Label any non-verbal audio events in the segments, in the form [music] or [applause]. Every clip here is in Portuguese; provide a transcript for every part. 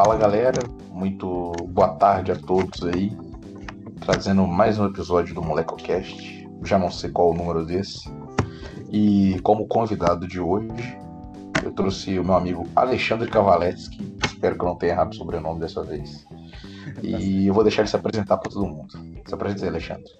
Fala galera, muito boa tarde a todos aí, trazendo mais um episódio do MolecoCast, já não sei qual o número desse. E como convidado de hoje, eu trouxe o meu amigo Alexandre Cavaletsky, espero que eu não tenha errado o sobrenome dessa vez. E eu vou deixar ele se apresentar para todo mundo. Se apresente aí, Alexandre.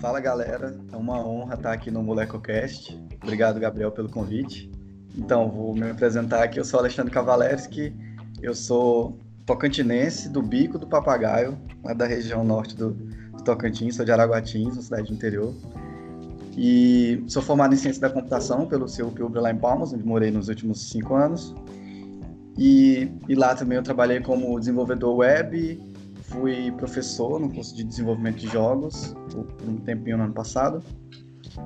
Fala galera, é uma honra estar aqui no MolecoCast. Obrigado, Gabriel, pelo convite. Então, vou me apresentar aqui. Eu sou Alexandre Cavalevski, eu sou tocantinense do Bico do Papagaio, lá da região norte do, do Tocantins, sou de Araguatins, uma cidade do interior. E sou formado em Ciência da Computação pelo CUPUB lá em Palmas, onde morei nos últimos cinco anos. E, e lá também eu trabalhei como desenvolvedor web, fui professor no curso de desenvolvimento de jogos por um tempinho no ano passado.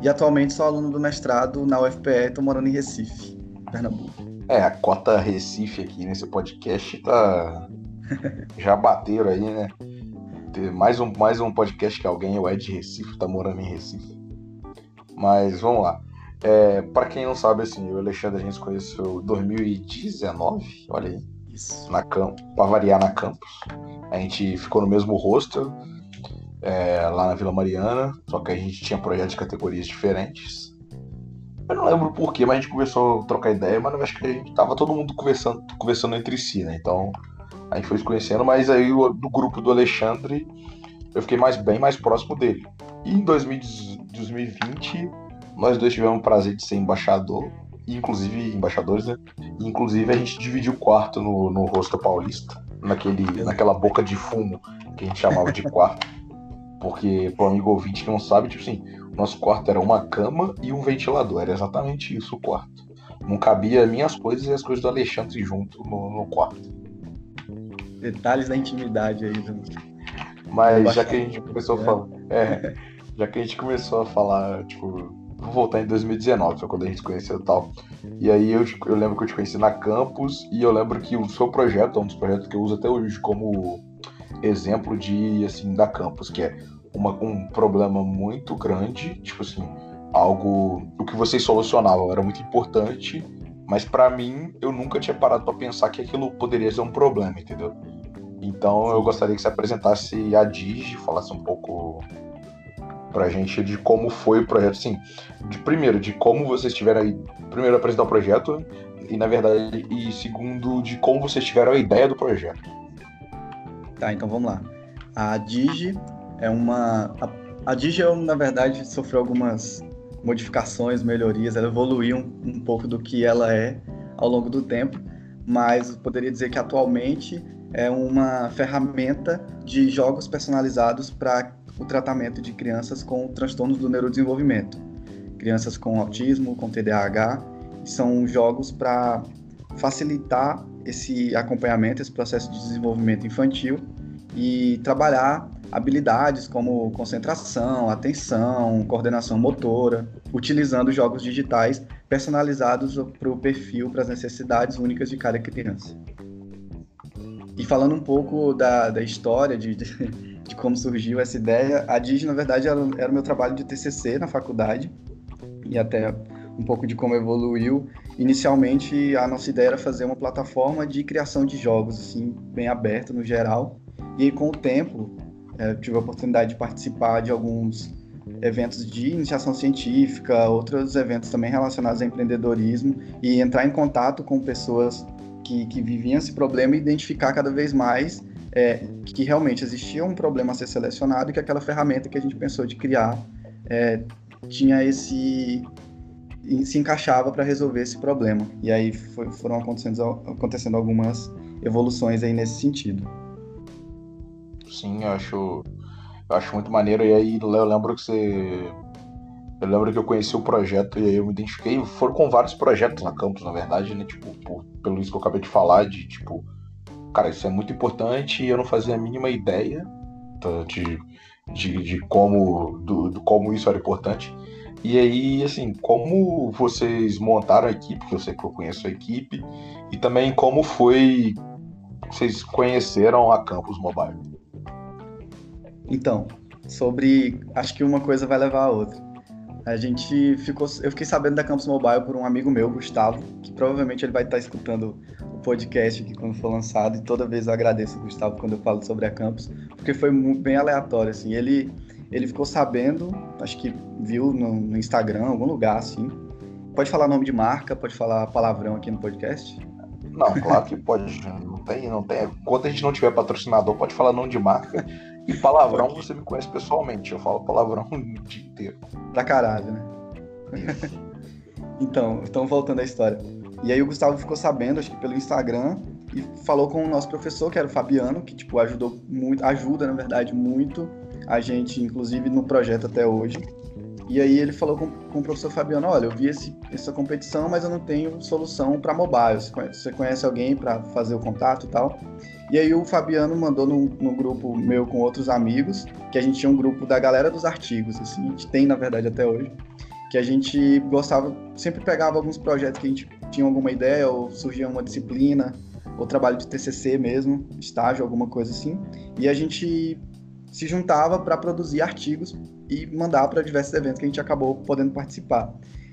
E atualmente sou aluno do mestrado na UFPE, estou morando em Recife. Pernambuco. É, a cota Recife aqui nesse podcast tá. [laughs] Já bateram aí, né? Mais um, mais um podcast que alguém, o Ed Recife, tá morando em Recife. Mas vamos lá. É, para quem não sabe, assim, o Alexandre a gente se conheceu em 2019, olha aí. Isso. Na camp pra variar na campus. A gente ficou no mesmo hostel, é, lá na Vila Mariana, só que a gente tinha projetos de categorias diferentes. Eu não lembro porquê, mas a gente começou a trocar ideia, mas eu acho que a gente tava todo mundo conversando, conversando entre si, né? Então a gente foi se conhecendo, mas aí do grupo do Alexandre eu fiquei mais bem mais próximo dele. E em 2020 nós dois tivemos o prazer de ser embaixador, inclusive embaixadores, né? Inclusive a gente dividiu o quarto no, no rosto paulista, naquele, naquela boca de fumo que a gente chamava de quarto. Porque, pro amigo ouvinte que não sabe, tipo assim, nosso quarto era uma cama e um ventilador. Era exatamente isso o quarto. Não cabia minhas coisas e as coisas do Alexandre junto no, no quarto. Detalhes da intimidade aí. Do... Mas já que a gente começou a falar. É, já que a gente começou a falar, tipo, vou voltar em 2019, foi quando a gente se conheceu e tal. E aí eu, eu lembro que eu te conheci na campus e eu lembro que o seu projeto é um dos projetos que eu uso até hoje como exemplo de assim da campus, que é uma, um problema muito grande, tipo assim, algo o que vocês solucionavam era muito importante, mas para mim eu nunca tinha parado para pensar que aquilo poderia ser um problema, entendeu? Então eu gostaria que você apresentasse a Digi, falasse um pouco pra gente de como foi o projeto, assim, de primeiro de como vocês tiveram aí, primeiro apresentar o projeto e na verdade e segundo de como vocês tiveram a ideia do projeto. Tá, então vamos lá. A Digi é uma. A, a Digi, na verdade, sofreu algumas modificações, melhorias, ela evoluiu um, um pouco do que ela é ao longo do tempo, mas poderia dizer que atualmente é uma ferramenta de jogos personalizados para o tratamento de crianças com transtornos do neurodesenvolvimento. Crianças com autismo, com TDAH, são jogos para facilitar esse acompanhamento, esse processo de desenvolvimento infantil e trabalhar habilidades como concentração, atenção, coordenação motora, utilizando jogos digitais personalizados para o perfil, para as necessidades únicas de cada criança. E falando um pouco da, da história, de, de, [laughs] de como surgiu essa ideia, a Digi, na verdade, era, era o meu trabalho de TCC na faculdade, e até um pouco de como evoluiu. Inicialmente, a nossa ideia era fazer uma plataforma de criação de jogos, assim, bem aberta no geral. E com o tempo, é, tive a oportunidade de participar de alguns eventos de iniciação científica, outros eventos também relacionados a empreendedorismo e entrar em contato com pessoas que, que viviam esse problema e identificar cada vez mais é, que realmente existia um problema a ser selecionado e que aquela ferramenta que a gente pensou de criar é, tinha esse se encaixava para resolver esse problema. E aí foi, foram acontecendo, acontecendo algumas evoluções aí nesse sentido. Sim, eu acho, eu acho muito maneiro. E aí eu lembro que você. Eu lembro que eu conheci o projeto e aí eu me identifiquei. Foram com vários projetos na campus, na verdade, né? Tipo, por, pelo isso que eu acabei de falar, de tipo, cara, isso é muito importante e eu não fazia a mínima ideia de, de, de como, do, do, como isso era importante. E aí, assim, como vocês montaram a equipe, que eu sei que eu conheço a equipe, e também como foi vocês conheceram a Campus Mobile. Então, sobre. Acho que uma coisa vai levar a outra. A gente ficou. Eu fiquei sabendo da Campus Mobile por um amigo meu, Gustavo, que provavelmente ele vai estar escutando o podcast aqui quando for lançado e toda vez eu agradeço o Gustavo quando eu falo sobre a Campus, porque foi bem aleatório, assim. Ele, ele ficou sabendo, acho que viu no, no Instagram, algum lugar, assim. Pode falar nome de marca, pode falar palavrão aqui no podcast? Não, claro que pode. Não tem, não tem. Enquanto a gente não tiver patrocinador, pode falar nome de marca. E palavrão você me conhece pessoalmente. Eu falo palavrão [laughs] o dia inteiro. Pra caralho, né? [laughs] então, então, voltando à história. E aí o Gustavo ficou sabendo, acho que pelo Instagram, e falou com o nosso professor, que era o Fabiano, que tipo ajudou muito, ajuda na verdade muito a gente, inclusive no projeto até hoje. E aí ele falou com, com o professor Fabiano, olha, eu vi esse, essa competição, mas eu não tenho solução para mobile. Você conhece, você conhece alguém para fazer o contato e tal? E aí o Fabiano mandou no, grupo meu com outros amigos, que a gente tinha um grupo da galera dos artigos, assim, a gente tem na verdade até hoje, que a gente gostava, sempre pegava alguns projetos que a gente tinha alguma ideia ou surgia uma disciplina ou trabalho de TCC mesmo, estágio, alguma coisa assim, e a gente se juntava para produzir artigos e mandar para diversos eventos que a gente acabou podendo participar.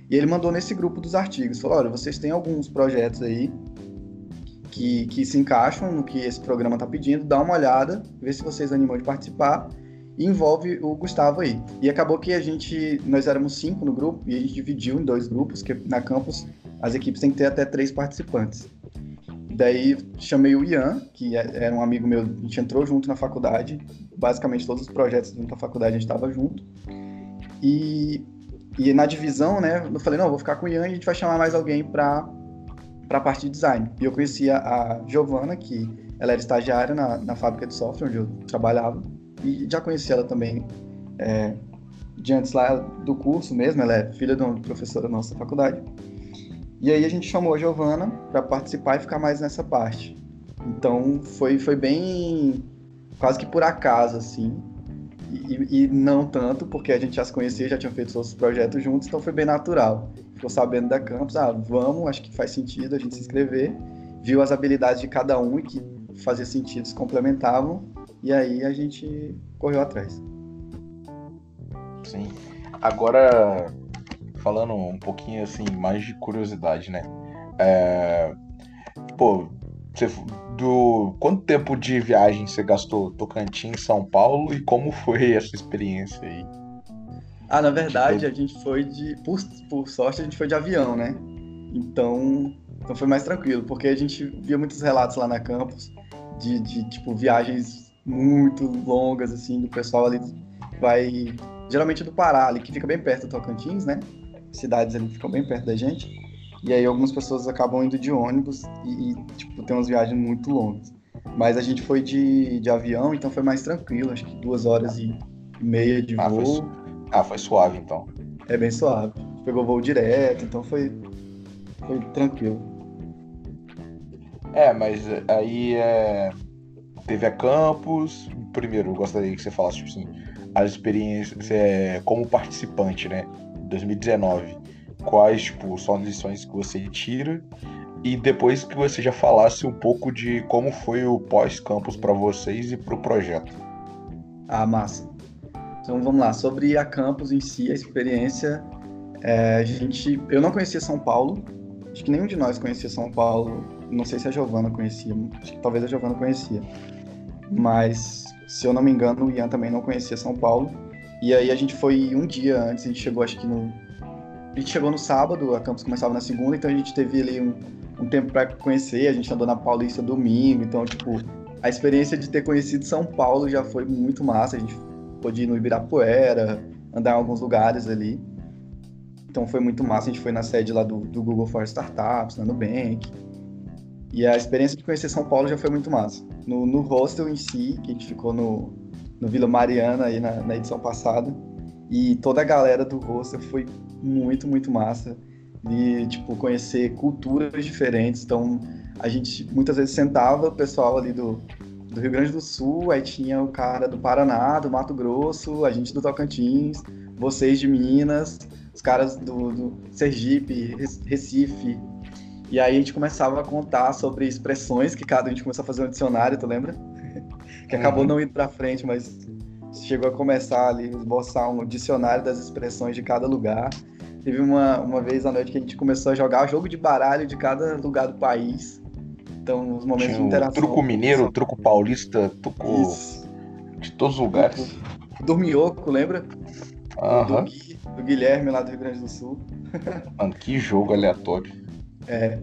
E ele mandou nesse grupo dos artigos, falou: olha, vocês têm alguns projetos aí que, que se encaixam no que esse programa está pedindo, dá uma olhada, vê se vocês animam de participar e envolve o Gustavo aí. E acabou que a gente, nós éramos cinco no grupo e a gente dividiu em dois grupos, que na campus as equipes têm que ter até três participantes. Daí chamei o Ian, que é, era um amigo meu, a gente entrou junto na faculdade, basicamente todos os projetos dentro da faculdade a gente estava junto. E, e na divisão, né, eu falei, não, vou ficar com o Ian e a gente vai chamar mais alguém para a parte de design. E eu conhecia a Giovana, que ela era estagiária na, na fábrica de software onde eu trabalhava, e já conhecia ela também é, de antes lá do curso mesmo, ela é filha de uma professora nossa da faculdade. E aí a gente chamou a Giovana para participar e ficar mais nessa parte. Então foi, foi bem quase que por acaso, assim. E, e, não tanto, porque a gente já se conhecia, já tinha feito outros projetos juntos, então foi bem natural. Ficou sabendo da campus, ah, vamos, acho que faz sentido a gente se inscrever. Viu as habilidades de cada um e que fazia sentido, se complementavam, e aí a gente correu atrás. Sim. Agora, falando um pouquinho assim, mais de curiosidade, né? É... Pô, você, do quanto tempo de viagem você gastou Tocantins, São Paulo e como foi essa experiência aí? Ah, na verdade, a gente foi de. Por, por sorte, a gente foi de avião, né? Então, então foi mais tranquilo, porque a gente via muitos relatos lá na campus de, de tipo, viagens muito longas, assim, do pessoal ali vai. Geralmente do Pará, ali, que fica bem perto do Tocantins, né? Cidades ali ficam bem perto da gente. E aí algumas pessoas acabam indo de ônibus e, e tipo, tem umas viagens muito longas. Mas a gente foi de, de avião, então foi mais tranquilo, acho que duas horas e meia de ah, voo. Foi, ah, foi suave então. É bem suave. Pegou voo direto, então foi, foi tranquilo. É, mas aí é... teve a campus. Primeiro, eu gostaria que você falasse tipo assim, as experiências é, como participante, né? 2019, quais tipo, são as lições que você tira e depois que você já falasse um pouco de como foi o pós-campus para vocês e para o projeto. Ah, massa. Então vamos lá, sobre a campus em si, a experiência, é, a gente, eu não conhecia São Paulo, acho que nenhum de nós conhecia São Paulo, não sei se a Giovana conhecia, acho que talvez a Giovana conhecia, mas se eu não me engano o Ian também não conhecia São Paulo, e aí a gente foi um dia antes, a gente chegou acho que no. A gente chegou no sábado, a campus começava na segunda, então a gente teve ali um, um tempo para conhecer, a gente andou na Paulista domingo, então, tipo, a experiência de ter conhecido São Paulo já foi muito massa, a gente pôde ir no Ibirapuera, andar em alguns lugares ali. Então foi muito massa, a gente foi na sede lá do, do Google for Startups, na Nubank. E a experiência de conhecer São Paulo já foi muito massa. No, no hostel em si, que a gente ficou no, no Vila Mariana aí na, na, edição passada. E toda a galera do roster foi muito, muito massa. De, tipo, conhecer culturas diferentes. Então, a gente muitas vezes sentava o pessoal ali do, do Rio Grande do Sul, aí tinha o cara do Paraná, do Mato Grosso, a gente do Tocantins, vocês de Minas, os caras do, do Sergipe, Recife. E aí a gente começava a contar sobre expressões que cada a gente começou a fazer um dicionário, tu lembra? [laughs] que acabou uhum. não indo para frente, mas chegou a começar ali, esboçar um dicionário das expressões de cada lugar. Teve uma, uma vez à noite que a gente começou a jogar jogo de baralho de cada lugar do país. Então, os momentos Tinha de interação. truco mineiro, truco paulista, truco Isso. de todos os lugares. Dorminhoco, lembra? Aham. Do, do Guilherme lá do Rio Grande do Sul. [laughs] Mano, que jogo aleatório. É.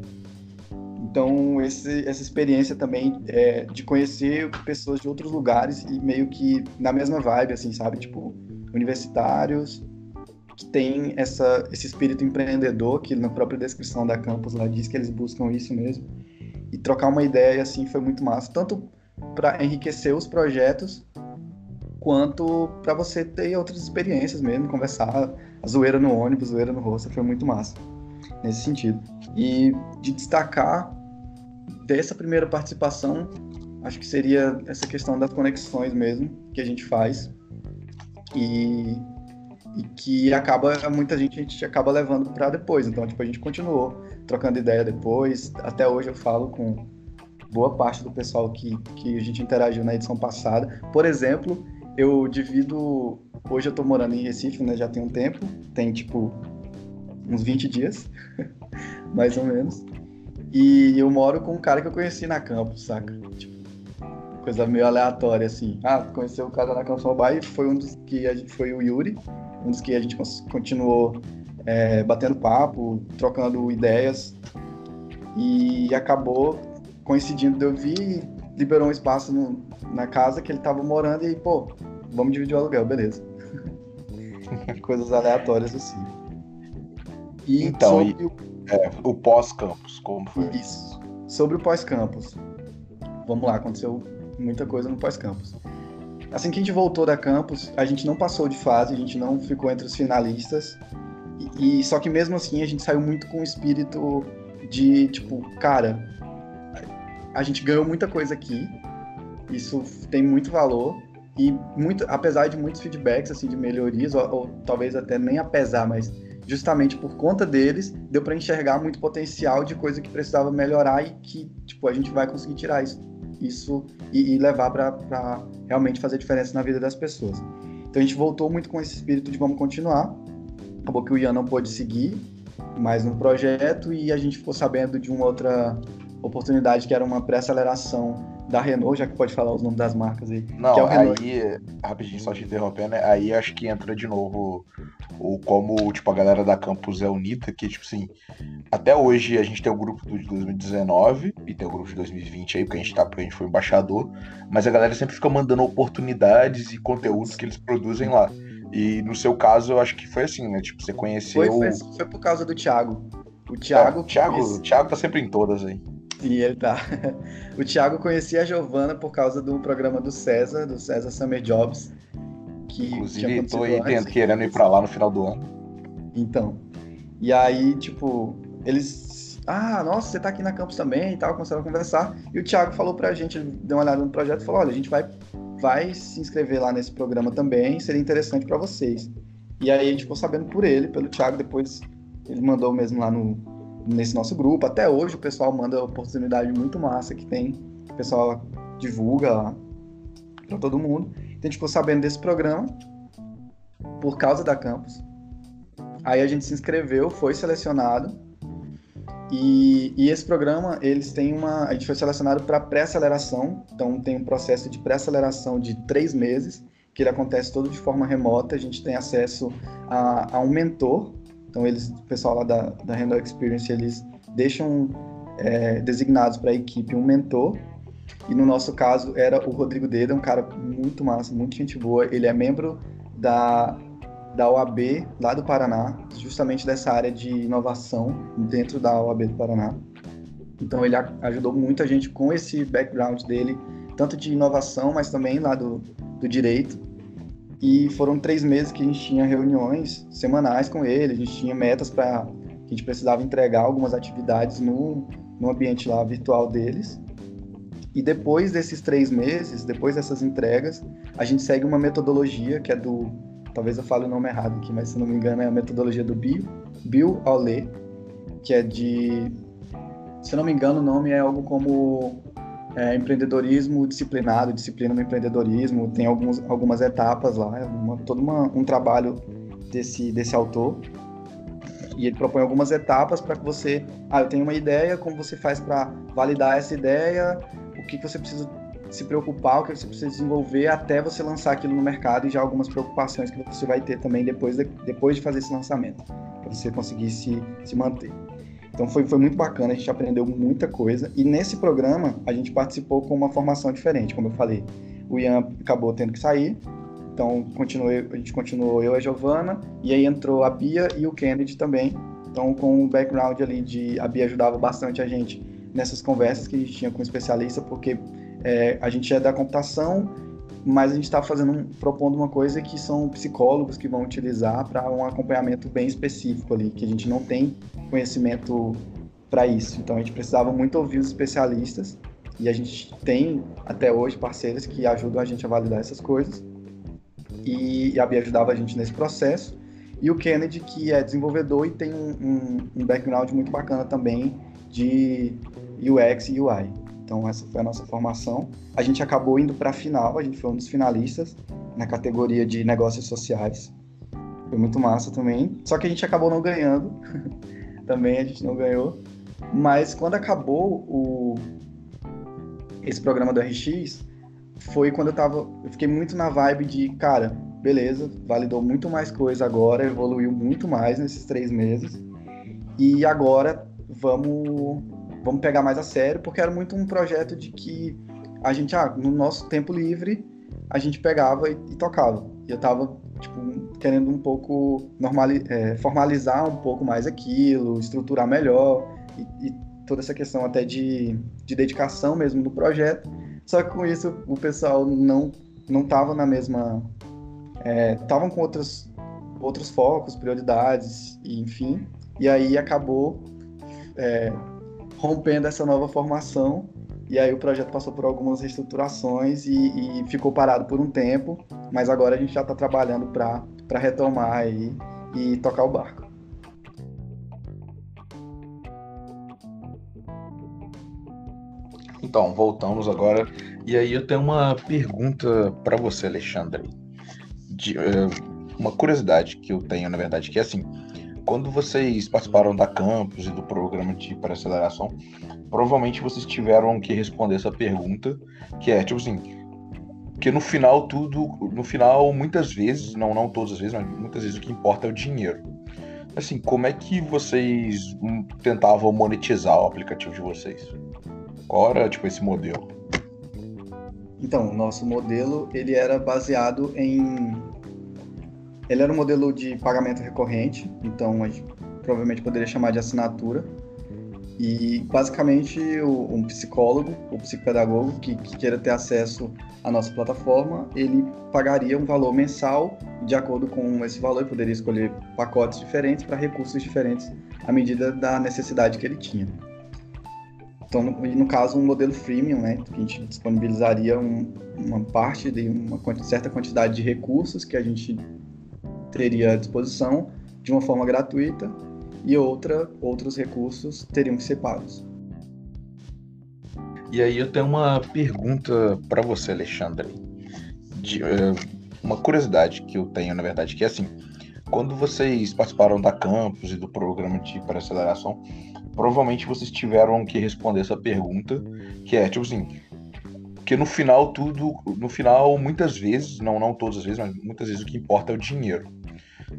Então, esse, essa experiência também é de conhecer pessoas de outros lugares e meio que na mesma vibe, assim, sabe? Tipo, universitários que têm essa, esse espírito empreendedor, que na própria descrição da campus lá diz que eles buscam isso mesmo. E trocar uma ideia, assim, foi muito massa. Tanto para enriquecer os projetos, quanto para você ter outras experiências mesmo, conversar, a zoeira no ônibus, zoeira no rosto, foi muito massa nesse sentido. E de destacar dessa primeira participação, acho que seria essa questão das conexões mesmo que a gente faz e, e que acaba muita gente a gente acaba levando para depois. Então, tipo, a gente continuou trocando ideia depois. Até hoje eu falo com boa parte do pessoal que, que a gente interagiu na edição passada. Por exemplo, eu divido. Hoje eu tô morando em Recife, né? Já tem um tempo. Tem tipo uns 20 dias, [laughs] mais ou menos. E eu moro com um cara que eu conheci na campus, saca? Tipo, coisa meio aleatória, assim. Ah, conheceu o cara na Campus Mobile foi um dos que a gente foi o Yuri, um dos que a gente continuou é, batendo papo, trocando ideias. E acabou coincidindo de eu vir e liberou um espaço no- na casa que ele tava morando e, pô, vamos dividir o aluguel, beleza. [laughs] Coisas aleatórias assim. E Então, sobre o É, o pós-campus, como foi? isso. Sobre o pós-campus. Vamos lá, aconteceu muita coisa no pós-campus. Assim que a gente voltou da campus, a gente não passou de fase, a gente não ficou entre os finalistas. E, e- só que mesmo assim a gente saiu muito com o espírito de tipo, cara, a gente ganhou muita coisa aqui. Isso tem muito valor e muito, apesar de muitos feedbacks assim de melhorias ou, ou talvez até nem apesar, mas justamente por conta deles, deu para enxergar muito potencial de coisa que precisava melhorar e que, tipo, a gente vai conseguir tirar isso, isso e, e levar para realmente fazer diferença na vida das pessoas. Então a gente voltou muito com esse espírito de vamos continuar. Acabou que o Ian não pôde seguir mais no projeto e a gente ficou sabendo de uma outra oportunidade que era uma pré-aceleração da Renault, já que pode falar os nomes das marcas aí. Não, é aí, rapidinho, só te interrompendo, né? aí acho que entra de novo o como, tipo, a galera da campus é unida, que, tipo assim, até hoje a gente tem o grupo de 2019 e tem o grupo de 2020 aí, porque a gente tá, porque a gente foi embaixador, mas a galera sempre fica mandando oportunidades e conteúdos que eles produzem lá. E no seu caso, eu acho que foi assim, né? Tipo, você conheceu. Foi, foi, foi por causa do Thiago. O Thiago, É, o Thiago, esse- o Thiago tá sempre em todas aí. Sim, ele tá. [laughs] O Thiago conhecia a Giovana por causa do programa do César, do César Summer Jobs. Que tinha Inclusive, tô aí antes. querendo ir pra lá no final do ano. Então. E aí, tipo, eles. Ah, nossa, você tá aqui na campus também e tal, começaram a conversar. E o Thiago falou pra gente, ele deu uma olhada no projeto e falou: olha, a gente vai, vai se inscrever lá nesse programa também, seria interessante pra vocês. E aí a gente ficou sabendo por ele, pelo Thiago, depois ele mandou mesmo lá no, nesse nosso grupo. Até hoje o pessoal manda oportunidade muito massa que tem. O pessoal divulga pra todo mundo. Então a gente ficou sabendo desse programa por causa da campus. Aí a gente se inscreveu, foi selecionado. E, e esse programa, eles têm uma. A gente foi selecionado para pré-aceleração. Então tem um processo de pré-aceleração de três meses, que ele acontece todo de forma remota. A gente tem acesso a, a um mentor. Então eles, o pessoal lá da, da Renault Experience, eles deixam é, designados para a equipe um mentor. E no nosso caso era o Rodrigo Deda, um cara muito massa, muito gente boa. Ele é membro da, da OAB lá do Paraná, justamente dessa área de inovação dentro da OAB do Paraná. Então ele ajudou muita gente com esse background dele, tanto de inovação, mas também lá do, do direito. E foram três meses que a gente tinha reuniões semanais com ele, a gente tinha metas para a gente precisava entregar algumas atividades no, no ambiente lá virtual deles. E depois desses três meses, depois dessas entregas, a gente segue uma metodologia que é do talvez eu fale o nome errado aqui, mas se não me engano é a metodologia do Bill, Bill Olé, que é de, se não me engano o nome é algo como é, empreendedorismo disciplinado, disciplina no empreendedorismo, tem alguns, algumas etapas lá, é uma, todo uma, um trabalho desse, desse autor. e ele propõe algumas etapas para que você, ah, eu tenho uma ideia, como você faz para validar essa ideia, o que, que você precisa se preocupar, o que você precisa desenvolver até você lançar aquilo no mercado e já algumas preocupações que você vai ter também depois de, depois de fazer esse lançamento, para você conseguir se, se manter. Então foi, foi muito bacana, a gente aprendeu muita coisa. E nesse programa a gente participou com uma formação diferente, como eu falei. O Ian acabou tendo que sair, então continuei, a gente continuou eu e a Giovana, e aí entrou a Bia e o Kennedy também. Então com o background ali de a Bia ajudava bastante a gente nessas conversas que a gente tinha com o especialista, porque é, a gente é da computação, mas a gente está fazendo propondo uma coisa que são psicólogos que vão utilizar para um acompanhamento bem específico ali, que a gente não tem conhecimento para isso. Então a gente precisava muito ouvir os especialistas e a gente tem até hoje parceiros que ajudam a gente a validar essas coisas. E a Bia ajudava a gente nesse processo. E o Kennedy, que é desenvolvedor e tem um, um, um background muito bacana também de UX e UI. Então essa foi a nossa formação. A gente acabou indo para a final, a gente foi um dos finalistas na categoria de negócios sociais. Foi muito massa também. Só que a gente acabou não ganhando. [laughs] também a gente não ganhou. Mas quando acabou o esse programa do RX, foi quando eu tava, eu fiquei muito na vibe de, cara, beleza, validou muito mais coisa agora, evoluiu muito mais nesses três meses. E agora vamos vamos pegar mais a sério, porque era muito um projeto de que a gente, ah, no nosso tempo livre, a gente pegava e, e tocava. E eu tava, tipo, querendo um pouco normali é, formalizar um pouco mais aquilo, estruturar melhor e, e toda essa questão até de, de dedicação mesmo do projeto. Só que com isso o pessoal não não tava na mesma estavam é, com outros outros focos, prioridades, e, enfim. E aí acabou é, rompendo essa nova formação. E aí o projeto passou por algumas reestruturações e, e ficou parado por um tempo, mas agora a gente já está trabalhando para retomar aí e tocar o barco. Então, voltamos agora. E aí eu tenho uma pergunta para você, Alexandre. De, uh, uma curiosidade que eu tenho, na verdade, que é assim, quando vocês participaram da campus e do programa de aceleração, provavelmente vocês tiveram que responder essa pergunta, que é tipo assim, que no final tudo, no final muitas vezes, não não todas as vezes, mas muitas vezes o que importa é o dinheiro. Assim, como é que vocês tentavam monetizar o aplicativo de vocês? Qual era tipo esse modelo? Então, o nosso modelo ele era baseado em ele era um modelo de pagamento recorrente, então a gente provavelmente poderia chamar de assinatura. E basicamente o, um psicólogo ou psicopedagogo que, que queira ter acesso à nossa plataforma, ele pagaria um valor mensal de acordo com esse valor e poderia escolher pacotes diferentes para recursos diferentes à medida da necessidade que ele tinha. Então, no, no caso, um modelo freemium, né, que a gente disponibilizaria um, uma parte de uma certa quantidade de recursos que a gente teria à disposição de uma forma gratuita e outra, outros recursos teriam que ser pagos. E aí eu tenho uma pergunta para você, Alexandre. De, uh, uma curiosidade que eu tenho, na verdade, que é assim, quando vocês participaram da campus e do programa de aceleração, provavelmente vocês tiveram que responder essa pergunta, que é tipo assim, que no final tudo, no final muitas vezes, não não todas as vezes, mas muitas vezes o que importa é o dinheiro.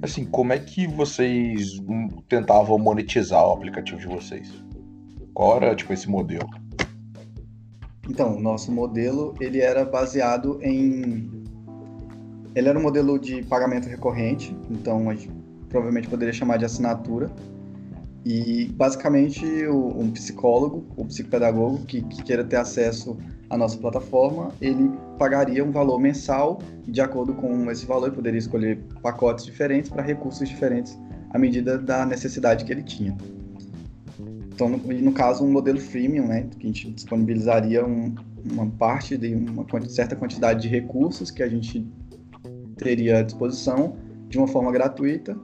Assim, como é que vocês tentavam monetizar o aplicativo de vocês? Qual era, tipo, esse modelo? Então, o nosso modelo, ele era baseado em... Ele era um modelo de pagamento recorrente, então a gente provavelmente poderia chamar de assinatura. E, basicamente, um psicólogo, ou psicopedagogo que, que queira ter acesso a nossa plataforma, ele pagaria um valor mensal e de acordo com esse valor ele poderia escolher pacotes diferentes para recursos diferentes à medida da necessidade que ele tinha. Então, no, no caso, um modelo freemium, né, que a gente disponibilizaria um, uma parte de uma certa quantidade de recursos que a gente teria à disposição de uma forma gratuita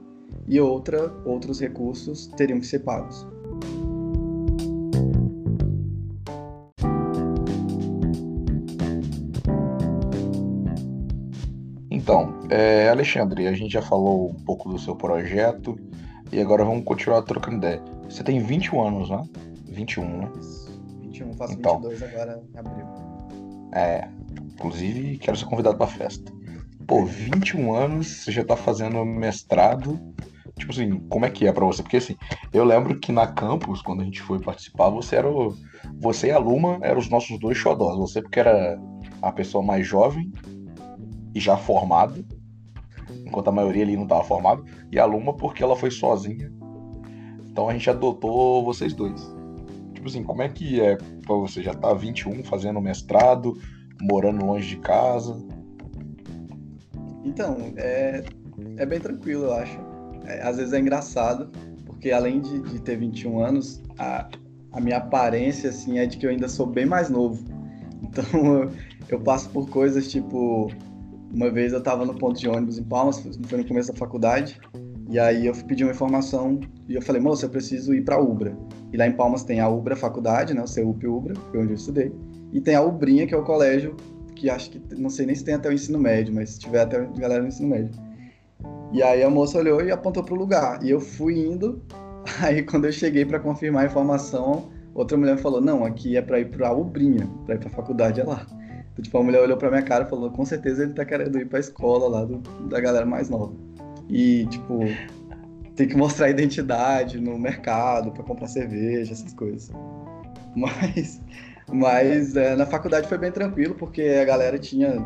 e outra, outros recursos teriam que ser pagos. É, Alexandre, a gente já falou um pouco do seu projeto, E agora vamos continuar trocando ideia. Você tem 21 anos, né? 21, né? 21, faço então, 22 agora em abril. É, inclusive quero ser convidado pra festa. Pô, 21 anos, você já tá fazendo mestrado. Tipo assim, como é que é pra você? Porque assim, eu lembro que na campus, quando a gente foi participar, você era o... Você e a Luma eram os nossos dois xodós. Você porque era a pessoa mais jovem e já formada, enquanto a maioria ali não estava formada, e a Luma porque ela foi sozinha. Então a gente adotou vocês dois. Tipo assim, como é que é pra você? Já tá 21 fazendo mestrado, morando longe de casa? Então, é, é bem tranquilo, eu acho. É, às vezes é engraçado, porque além de, de ter 21 anos, a, a minha aparência, assim, é de que eu ainda sou bem mais novo. Então, [laughs] eu, eu passo por coisas tipo uma vez eu estava no ponto de ônibus em Palmas, foi no começo da faculdade, e aí eu pedi uma informação e eu falei, moça, eu preciso ir para Ubra. E lá em Palmas tem a Ubra Faculdade, né, o CUP Ubra, foi onde eu estudei, e tem a Ubrinha, que é o colégio que acho que, não sei nem se tem até o ensino médio, mas se tiver até a galera no ensino médio. E aí a moça olhou e apontou pro lugar, e eu fui indo, [laughs] aí quando eu cheguei para confirmar a informação, outra mulher falou, não, aqui é para ir para a Ubrinha, para ir para a faculdade é lá. Tipo, a mulher olhou pra minha cara e falou, com certeza ele tá querendo ir pra escola lá do, da galera mais nova. E, tipo, tem que mostrar identidade no mercado para comprar cerveja, essas coisas. Mas, mas é, na faculdade foi bem tranquilo, porque a galera tinha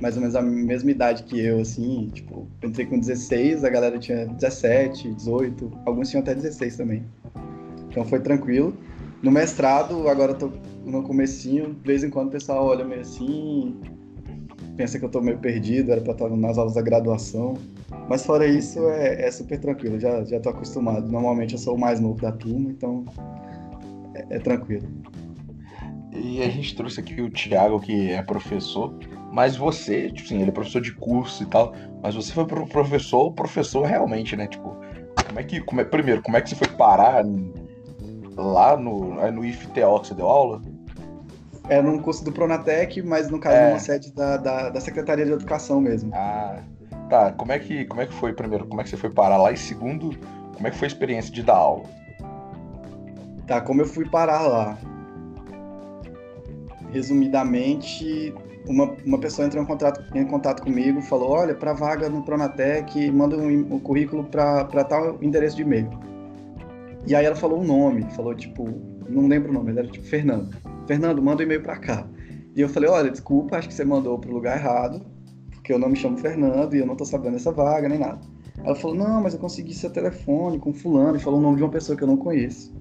mais ou menos a mesma idade que eu, assim, tipo, entrei com 16, a galera tinha 17, 18, alguns tinham até 16 também. Então foi tranquilo. No mestrado, agora tô no comecinho, de vez em quando o pessoal olha meio assim, pensa que eu tô meio perdido, era pra estar nas aulas da graduação. Mas fora isso, é, é super tranquilo, já, já tô acostumado. Normalmente eu sou o mais novo da turma, então é, é tranquilo. E a gente trouxe aqui o Thiago, que é professor, mas você, tipo assim, ele é professor de curso e tal, mas você foi pro professor, professor realmente, né? Tipo, como é que. Como é, primeiro, como é que você foi parar lá no, no IFTO que você deu aula? É num curso do Pronatec, mas no caso é. numa sede da, da, da, Secretaria de Educação mesmo. Ah, tá. Como é, que, como é que foi, primeiro, como é que você foi parar lá? E segundo, como é que foi a experiência de dar aula? Tá, como eu fui parar lá? Resumidamente, uma, uma pessoa entrou em contato, em contato comigo, falou, olha, para vaga no Pronatec, manda um, um currículo para tal endereço de e-mail. E aí ela falou o nome, falou tipo, não lembro o nome, era tipo Fernando. Fernando, manda um e-mail para cá. E eu falei, olha, desculpa, acho que você mandou pro lugar errado, porque eu não me chamo Fernando e eu não tô sabendo essa vaga nem nada. Ela falou, não, mas eu consegui seu telefone com fulano e falou o nome de uma pessoa que eu não conheço.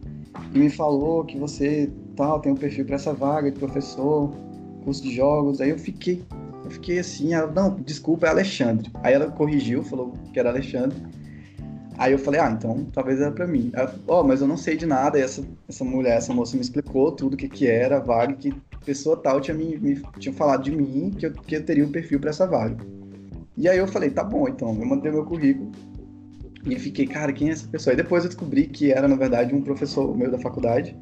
E me falou que você tal tem um perfil para essa vaga de professor, curso de jogos. Aí eu fiquei, eu fiquei assim, ela, não, desculpa, é Alexandre. Aí ela corrigiu, falou que era Alexandre. Aí eu falei, ah, então talvez era para mim. Ó, oh, mas eu não sei de nada. E essa, essa mulher, essa moça me explicou tudo o que, que era a vaga, que pessoa tal tinha, me, me tinha falado de mim, que eu, que eu teria um perfil para essa vaga. E aí eu falei, tá bom, então. Eu mandei meu currículo. E fiquei, cara, quem é essa pessoa? E depois eu descobri que era, na verdade, um professor meu da faculdade,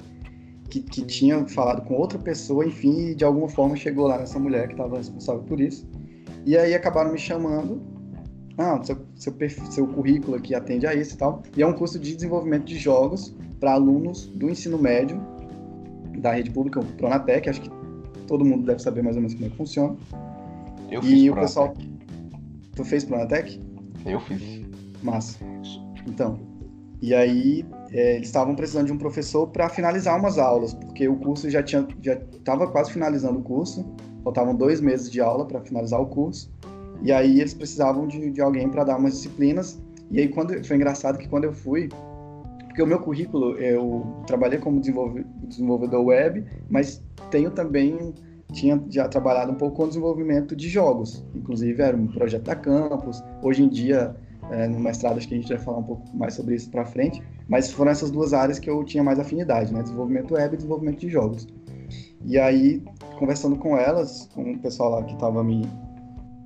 que, que tinha falado com outra pessoa, enfim, e de alguma forma chegou lá nessa mulher que estava responsável por isso. E aí acabaram me chamando ah, seu, seu, seu currículo aqui atende a isso e tal. E é um curso de desenvolvimento de jogos para alunos do ensino médio da rede pública, o Pronatec, acho que todo mundo deve saber mais ou menos como é que funciona. Eu fiz e o pessoal. Tu fez Pronatec? Eu fiz. Massa. Então. E aí é, eles estavam precisando de um professor para finalizar umas aulas, porque o curso já tinha já estava quase finalizando o curso, faltavam dois meses de aula para finalizar o curso. E aí eles precisavam de, de alguém para dar umas disciplinas. E aí quando foi engraçado que quando eu fui, porque o meu currículo eu trabalhei como desenvolvedor web, mas tenho também tinha já trabalhado um pouco com desenvolvimento de jogos. Inclusive era um projeto da campus. Hoje em dia é, no mestrado acho que a gente vai falar um pouco mais sobre isso para frente. Mas foram essas duas áreas que eu tinha mais afinidade, né? Desenvolvimento web e desenvolvimento de jogos. E aí conversando com elas, com o pessoal lá que estava me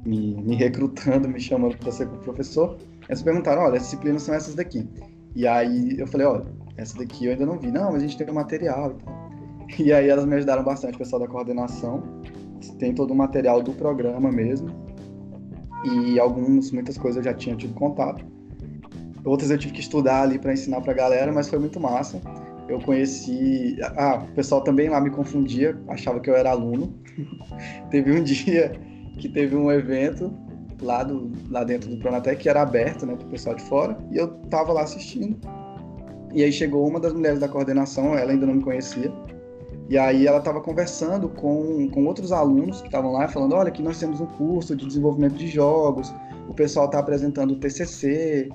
me, me recrutando, me chamando para ser professor, eles perguntaram, olha, as disciplinas são essas daqui. E aí eu falei, olha, essa daqui eu ainda não vi. Não, mas a gente tem o material e tal. [laughs] E aí elas me ajudaram bastante, o pessoal da coordenação. Tem todo o material do programa mesmo. E algumas, muitas coisas eu já tinha tido contato. outras eu tive que estudar ali para ensinar para a galera, mas foi muito massa. Eu conheci. Ah, o pessoal também lá me confundia, achava que eu era aluno. [laughs] teve um dia que teve um evento lá, do, lá dentro do Pronatec que era aberto né, para o pessoal de fora, e eu tava lá assistindo. E aí chegou uma das mulheres da coordenação, ela ainda não me conhecia, e aí ela estava conversando com, com outros alunos que estavam lá, falando, olha, que nós temos um curso de desenvolvimento de jogos, o pessoal está apresentando o TCC,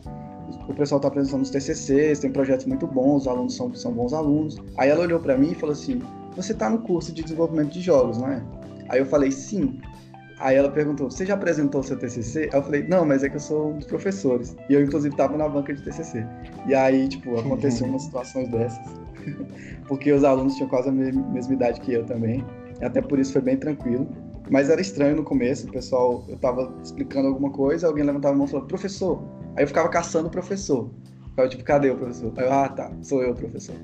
o pessoal está apresentando os TCCs, tem projetos muito bons, os alunos são, são bons alunos. Aí ela olhou para mim e falou assim, você está no curso de desenvolvimento de jogos, não é? Aí eu falei, sim. Aí ela perguntou, você já apresentou o seu TCC? Aí eu falei, não, mas é que eu sou um dos professores. E eu, inclusive, estava na banca de TCC. E aí, tipo, aconteceu umas situações dessas. [laughs] porque os alunos tinham quase a mesma idade que eu também. Até por isso foi bem tranquilo. Mas era estranho no começo, o pessoal, eu tava explicando alguma coisa, alguém levantava a mão e falou, professor. Aí eu ficava caçando o professor. Eu tipo, cadê o professor? Aí eu, ah, tá, sou eu, professor.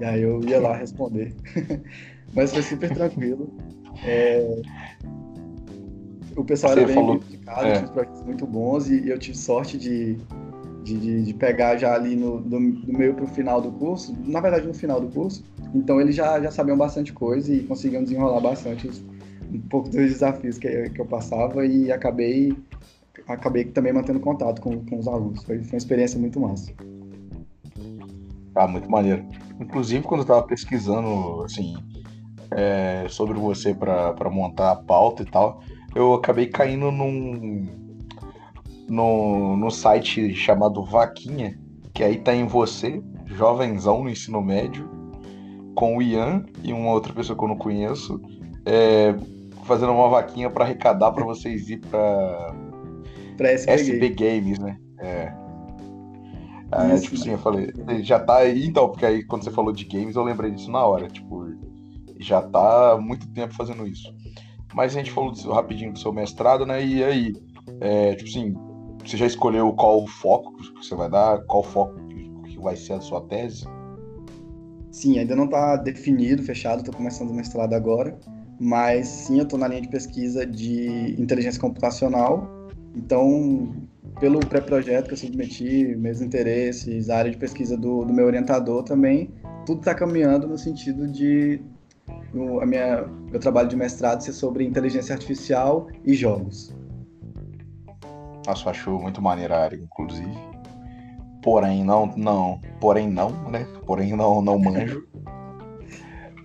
E aí eu ia lá responder. [laughs] Mas foi super tranquilo. É... O pessoal Você era bem falou... implicado, é. tinha projetos muito bons e eu tive sorte de de, de, de, pegar já ali no, do, do meio para o final do curso, na verdade no final do curso, então eles já, já sabiam bastante coisa e conseguiam desenrolar bastante os, um pouco dos desafios que, que eu passava e acabei acabei também mantendo contato com, com os alunos. Foi, foi uma experiência muito massa. Ah, muito maneiro. Inclusive, quando eu estava pesquisando assim, é, sobre você para montar a pauta e tal, eu acabei caindo num, no, no site chamado Vaquinha, que aí tá em você, jovenzão no ensino médio, com o Ian e uma outra pessoa que eu não conheço, é, fazendo uma vaquinha para arrecadar para vocês ir para para SB, SB Games, né? É. Ah, tipo assim, eu falei, já tá aí, então, porque aí quando você falou de games, eu lembrei disso na hora, tipo, já tá há muito tempo fazendo isso. Mas a gente falou rapidinho do seu mestrado, né? E aí, é, tipo assim, você já escolheu qual o foco que você vai dar? Qual foco que vai ser a sua tese? Sim, ainda não está definido, fechado, estou começando o mestrado agora, mas sim, eu estou na linha de pesquisa de inteligência computacional. Então, pelo pré-projeto que eu submeti, meus interesses, a área de pesquisa do, do meu orientador também, tudo está caminhando no sentido de o a minha, meu trabalho de mestrado ser sobre inteligência artificial e jogos. Nossa, acho muito maneira a área, inclusive. Porém, não, não, porém não, né? Porém não, não manjo.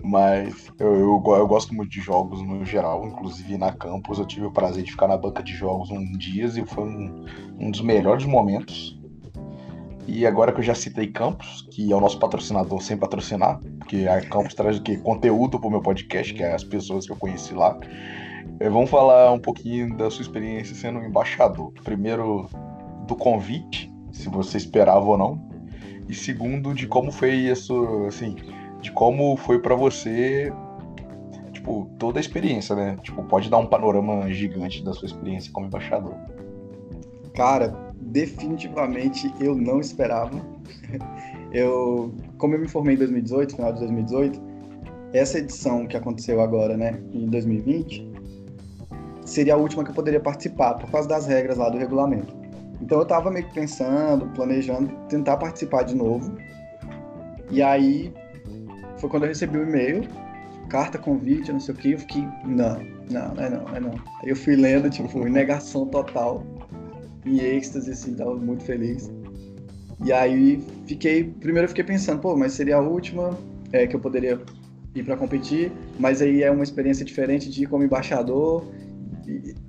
Mas eu, eu, eu, gosto muito de jogos no geral, inclusive na campus eu tive o prazer de ficar na banca de jogos um dias e foi um, um dos melhores momentos. E agora que eu já citei Campus, que é o nosso patrocinador sem patrocinar, porque a Campus traz o quê? Conteúdo pro meu podcast, que é as pessoas que eu conheci lá. É, vamos falar um pouquinho da sua experiência sendo um embaixador. Primeiro, do convite, se você esperava ou não. E segundo, de como foi isso, assim, de como foi para você, tipo, toda a experiência, né? Tipo, pode dar um panorama gigante da sua experiência como embaixador. Cara, definitivamente eu não esperava. Eu, como eu me formei em 2018, final de 2018, essa edição que aconteceu agora, né, em 2020, seria a última que eu poderia participar, por causa das regras lá do regulamento. Então eu estava meio que pensando, planejando tentar participar de novo. E aí foi quando eu recebi o um e-mail, carta, convite, não sei o que, eu fiquei, não, não, não é não, é não. Aí eu fui lendo, tipo, negação total, em êxtase, assim, tava muito feliz. E aí fiquei, primeiro eu fiquei pensando, pô, mas seria a última é, que eu poderia ir para competir, mas aí é uma experiência diferente de ir como embaixador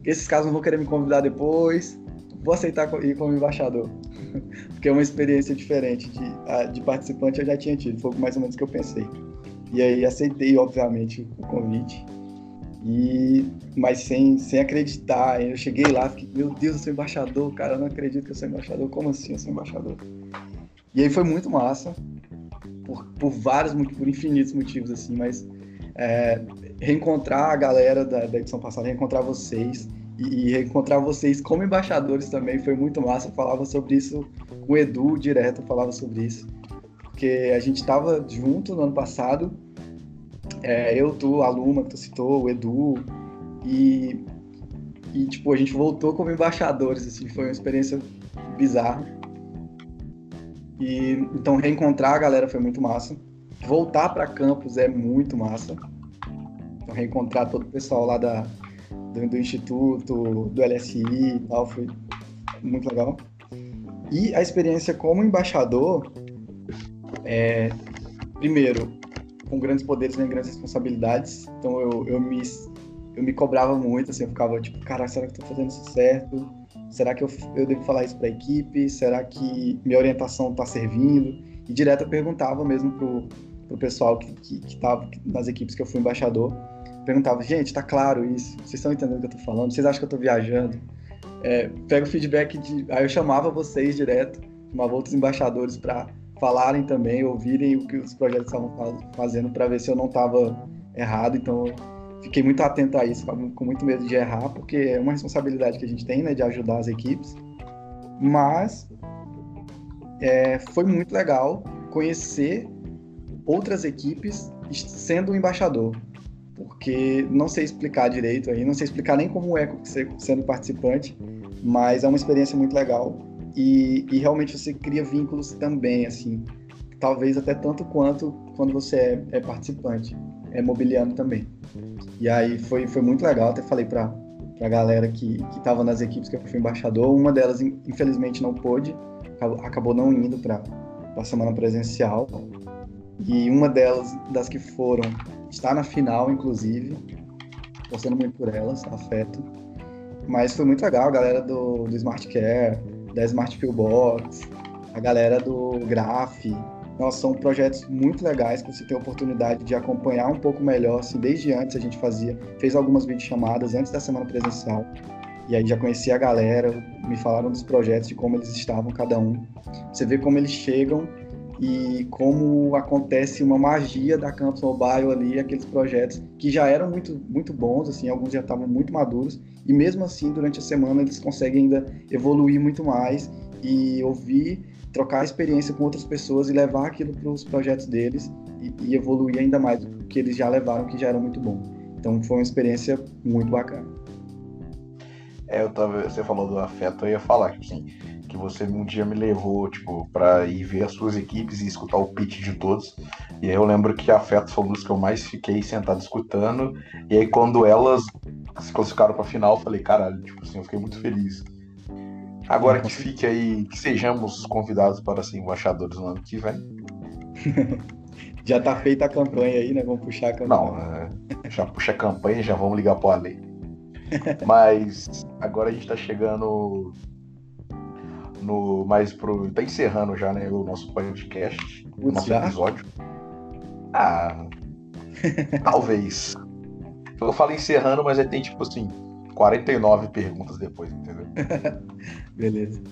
esses casos não vão querer me convidar depois, vou aceitar ir como embaixador. [laughs] Porque é uma experiência diferente de, de participante eu já tinha tido, foi mais ou menos o que eu pensei. E aí aceitei, obviamente, o convite. E, mas sem, sem acreditar, eu cheguei lá, fiquei, meu Deus, eu sou embaixador, cara, eu não acredito que eu sou embaixador, como assim eu sou embaixador? E aí foi muito massa, por, por vários, por infinitos motivos, assim, mas é, reencontrar a galera da, da, edição passada, reencontrar vocês e, reencontrar vocês como embaixadores também foi muito massa. Eu falava sobre isso com o Edu direto, falava sobre isso. Porque a gente estava junto no ano passado, é, eu, tu, a Luma, que tu citou, o Edu, e, e tipo, a gente voltou como embaixadores, assim, foi uma experiência bizarra. E então reencontrar a galera foi muito massa. Voltar para campus é muito massa. Então, reencontrar todo o pessoal lá da, do, do instituto, do LSI e tal, foi muito legal. E a experiência como embaixador, é, primeiro, com grandes poderes e grandes responsabilidades. Então eu, eu, me, eu me cobrava muito, assim, eu ficava tipo, cara, será que eu tô fazendo isso certo? Será que eu, eu devo falar isso para a equipe? Será que minha orientação está servindo? E direto eu perguntava mesmo pro, pro pessoal que, que, que tava nas equipes que eu fui embaixador. Perguntava, gente, tá claro isso? Vocês estão entendendo o que eu tô falando? Vocês acham que eu tô viajando? É, pega o feedback de. Aí eu chamava vocês direto, chamava outros embaixadores para falarem também, ouvirem o que os projetos estavam fazendo para ver se eu não estava errado. Então, fiquei muito atento a isso, com muito medo de errar, porque é uma responsabilidade que a gente tem, né, de ajudar as equipes. Mas é, foi muito legal conhecer outras equipes sendo um embaixador, porque não sei explicar direito aí, não sei explicar nem como é sendo participante, mas é uma experiência muito legal e, e, realmente você cria vínculos também, assim, talvez até tanto quanto quando você é, é participante, é mobiliano também. E aí foi, foi muito legal, até falei para a galera que estava nas equipes que eu fui embaixador, uma delas infelizmente não pôde, acabou não indo para a semana presencial, e uma delas, das que foram, está na final, inclusive, torcendo muito por elas, afeto. Mas foi muito legal, a galera do, do Smart Care, da Smart Pillbox, a galera do Graph. Nossa, são projetos muito legais que você tem a oportunidade de acompanhar um pouco melhor. Assim, desde antes a gente fazia, fez algumas videochamadas antes da semana presencial. E aí já conhecia a galera, me falaram dos projetos, de como eles estavam cada um. Você vê como eles chegam e como acontece uma magia da Campus Mobile ali, aqueles projetos que já eram muito, muito bons, assim, alguns já estavam muito maduros, e mesmo assim, durante a semana, eles conseguem ainda evoluir muito mais e ouvir, trocar experiência com outras pessoas e levar aquilo para os projetos deles e, e, evoluir ainda mais do que eles já levaram, que já era muito bom. Então foi uma experiência muito bacana. É, eu tava, você falou do afeto, eu ia falar, tipo assim, que você um dia me levou, tipo, pra ir ver as suas equipes e escutar o pitch de todos. E aí eu lembro que Afeto foi um dos que eu mais fiquei sentado escutando. E aí quando elas se classificaram pra final, eu falei, caralho, tipo assim, eu fiquei muito feliz. Agora que fique aí, que sejamos convidados para ser embaixadores no ano que vem. [laughs] já tá feita a campanha aí, né? Vamos puxar a campanha. Não, é, já puxa a campanha, já vamos ligar pro Ale. [laughs] Mas agora a gente tá chegando no mais pro. Tá encerrando já, né? O nosso podcast, o nosso já? episódio. Ah. [laughs] talvez. Eu falo encerrando, mas aí tem tipo assim, 49 perguntas depois, entendeu? [laughs] Beleza.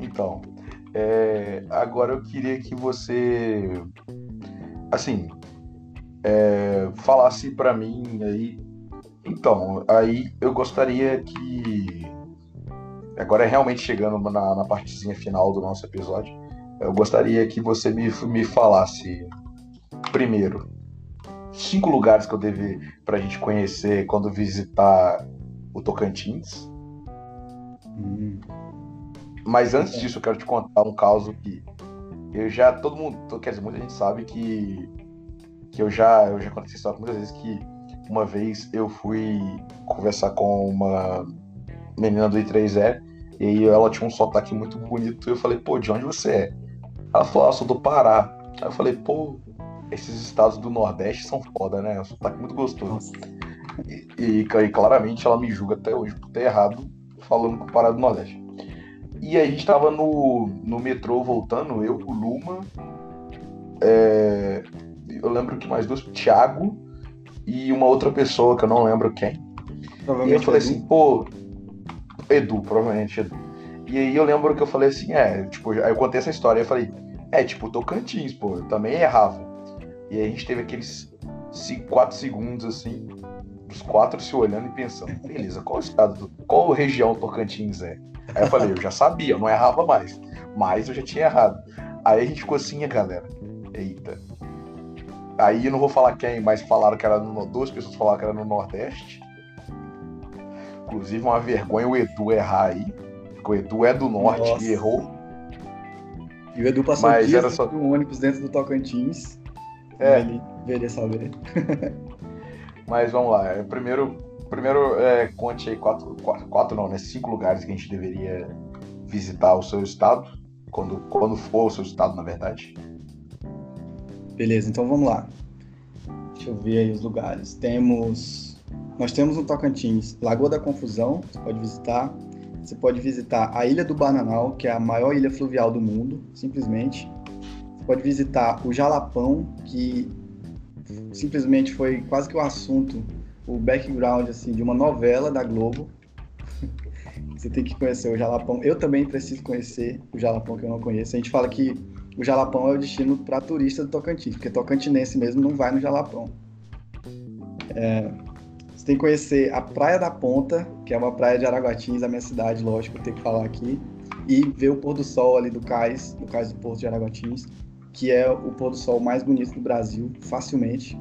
Então, é, agora eu queria que você, assim, é, falasse para mim aí. Então, aí eu gostaria que agora é realmente chegando na, na partezinha final do nosso episódio, eu gostaria que você me, me falasse primeiro cinco lugares que eu devo para a gente conhecer quando visitar o Tocantins. Hum. Mas antes disso, eu quero te contar um caso que eu já todo mundo, quer dizer, muita gente sabe que que eu já eu já contei essa história muitas vezes que uma vez eu fui conversar com uma menina do I3E e aí ela tinha um sotaque muito bonito. E eu falei, pô, de onde você é? Ela falou, ah, sou do Pará. Aí eu falei, pô, esses estados do Nordeste são foda, né? É um sotaque muito gostoso. E, e, e, claramente ela me julga até hoje por ter errado falando com o Pará do Nordeste. E aí a gente tava no, no metrô voltando, eu, o Luma, é, eu lembro que mais dois, Thiago e uma outra pessoa que eu não lembro quem. E eu falei assim, pô, Edu, provavelmente Edu. E aí eu lembro que eu falei assim, é, tipo, aí eu contei essa história e eu falei, é, tipo, Tocantins, pô, eu também errava. E aí a gente teve aqueles quatro segundos, assim, os quatro se olhando e pensando, beleza, qual estado, qual região Tocantins é? Aí eu falei, eu já sabia, eu não errava mais, mas eu já tinha errado. Aí a gente ficou assim, galera, eita. Aí eu não vou falar quem, mas falaram que era no, duas pessoas falaram que era no Nordeste. Inclusive, uma vergonha o Edu errar aí. Porque o Edu é do norte Nossa. e errou. E o Edu passou Mas dias era só- no ônibus dentro do Tocantins. É. Ele deveria [laughs] saber. Mas vamos lá. é, Primeiro, primeiro é, conte aí quatro, quatro, quatro não, né? Cinco lugares que a gente deveria visitar o seu estado. Quando, quando for o seu estado, na verdade. Beleza, então vamos lá. Deixa eu ver aí os lugares. Temos. Nós temos no Tocantins Lagoa da Confusão, você pode visitar. Você pode visitar a Ilha do Bananal, que é a maior ilha fluvial do mundo, simplesmente. Você pode visitar o Jalapão, que simplesmente foi quase que o assunto, o background assim, de uma novela da Globo. [laughs] Você tem que conhecer o Jalapão. Eu também preciso conhecer o Jalapão que eu não conheço. A gente fala que o Jalapão é o destino para turista do Tocantins, porque tocantinense mesmo não vai no Jalapão. É, você tem que conhecer a Praia da Ponta, que é uma praia de Araguatins, a minha cidade, lógico, tenho que falar aqui, e ver o pôr do sol ali do cais, do cais do Porto de Araguatins, que é o pôr do sol mais bonito do Brasil, facilmente.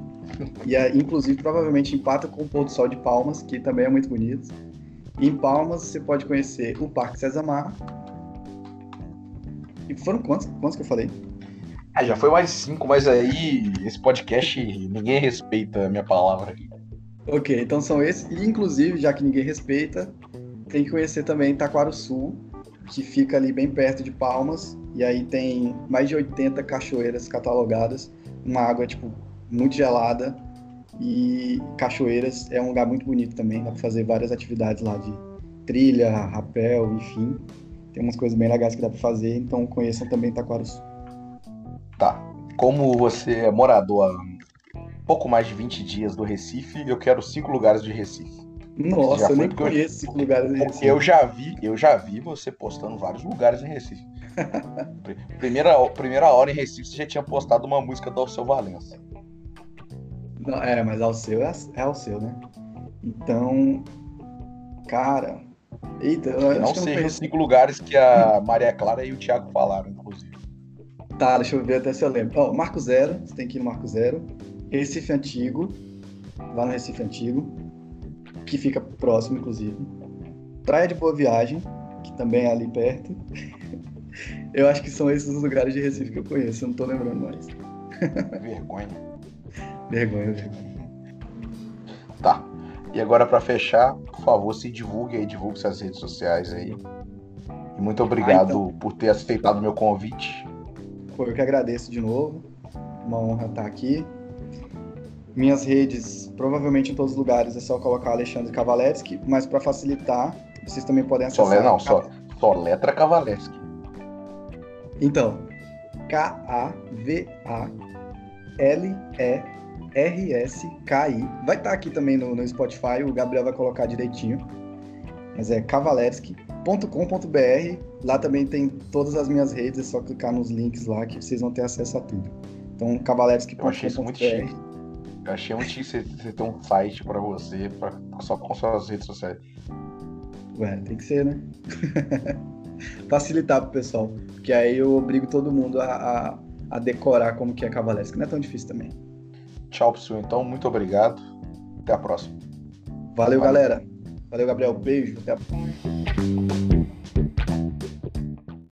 E é, inclusive provavelmente empata com o pôr do sol de Palmas, que também é muito bonito. E em Palmas você pode conhecer o Parque Cezamar. E foram quantos, quantos que eu falei? Ah, já foi mais cinco, mas aí esse podcast ninguém respeita a minha palavra. Ok, então são esses. E inclusive, já que ninguém respeita, tem que conhecer também Taquaruçu, que fica ali bem perto de Palmas. E aí tem mais de 80 cachoeiras catalogadas. Uma água, tipo, muito gelada. E cachoeiras é um lugar muito bonito também. Dá pra fazer várias atividades lá de trilha, rapel, enfim. Tem umas coisas bem legais que dá pra fazer. Então conheçam também Taquaruçu. Tá. Como você é morador pouco mais de 20 dias do Recife, eu quero cinco lugares de Recife. Nossa, eu nem conheço esses lugares de Recife. eu já vi, eu já vi você postando vários lugares em Recife. [laughs] Pri- Primeira, primeira hora em Recife você já tinha postado uma música do Alceu Valença. Não, é, mas ao seu é, é ao seu, né? Então, cara. Eita, eu não eu não sejam os cinco lugares que a Maria Clara e o Thiago falaram, inclusive. Tá, deixa eu ver até se eu lembro. Ó, Marco Zero, você tem que ir no Marco Zero. Recife Antigo, lá no Recife Antigo, que fica próximo, inclusive. Praia de Boa Viagem, que também é ali perto. [laughs] Eu acho que são esses os lugares de Recife que eu conheço, eu não tô lembrando mais. [laughs] Vergonha. Vergonha, vergonha. Tá. E agora pra fechar, por favor, se divulgue aí, divulgue suas redes sociais aí. E muito obrigado então. por ter aceitado o meu convite. Pô, eu que agradeço de novo. Uma honra estar aqui. Minhas redes, provavelmente em todos os lugares, é só colocar Alexandre Kavaletsky, mas para facilitar, vocês também podem Só acessar. le... Não, só, só letra Cavaleski. Então, K-A-V-A-L-E-R-S-K-I. Vai estar aqui também no, no Spotify, o Gabriel vai colocar direitinho. Mas é kavaletsky.com.br. Lá também tem todas as minhas redes, é só clicar nos links lá que vocês vão ter acesso a tudo. Então, Eu Eu achei muito chique você, ter um site pra você, pra, só com suas redes sociais. Ué, tem que ser, né? [laughs] Facilitar pro pessoal. Porque aí eu obrigo todo mundo a, a, a decorar como que é Kavaletsky. Não é tão difícil também. Tchau, pessoal. Então, muito obrigado. Até a próxima. Valeu, Valeu. galera. Valeu, Gabriel. Beijo. Até a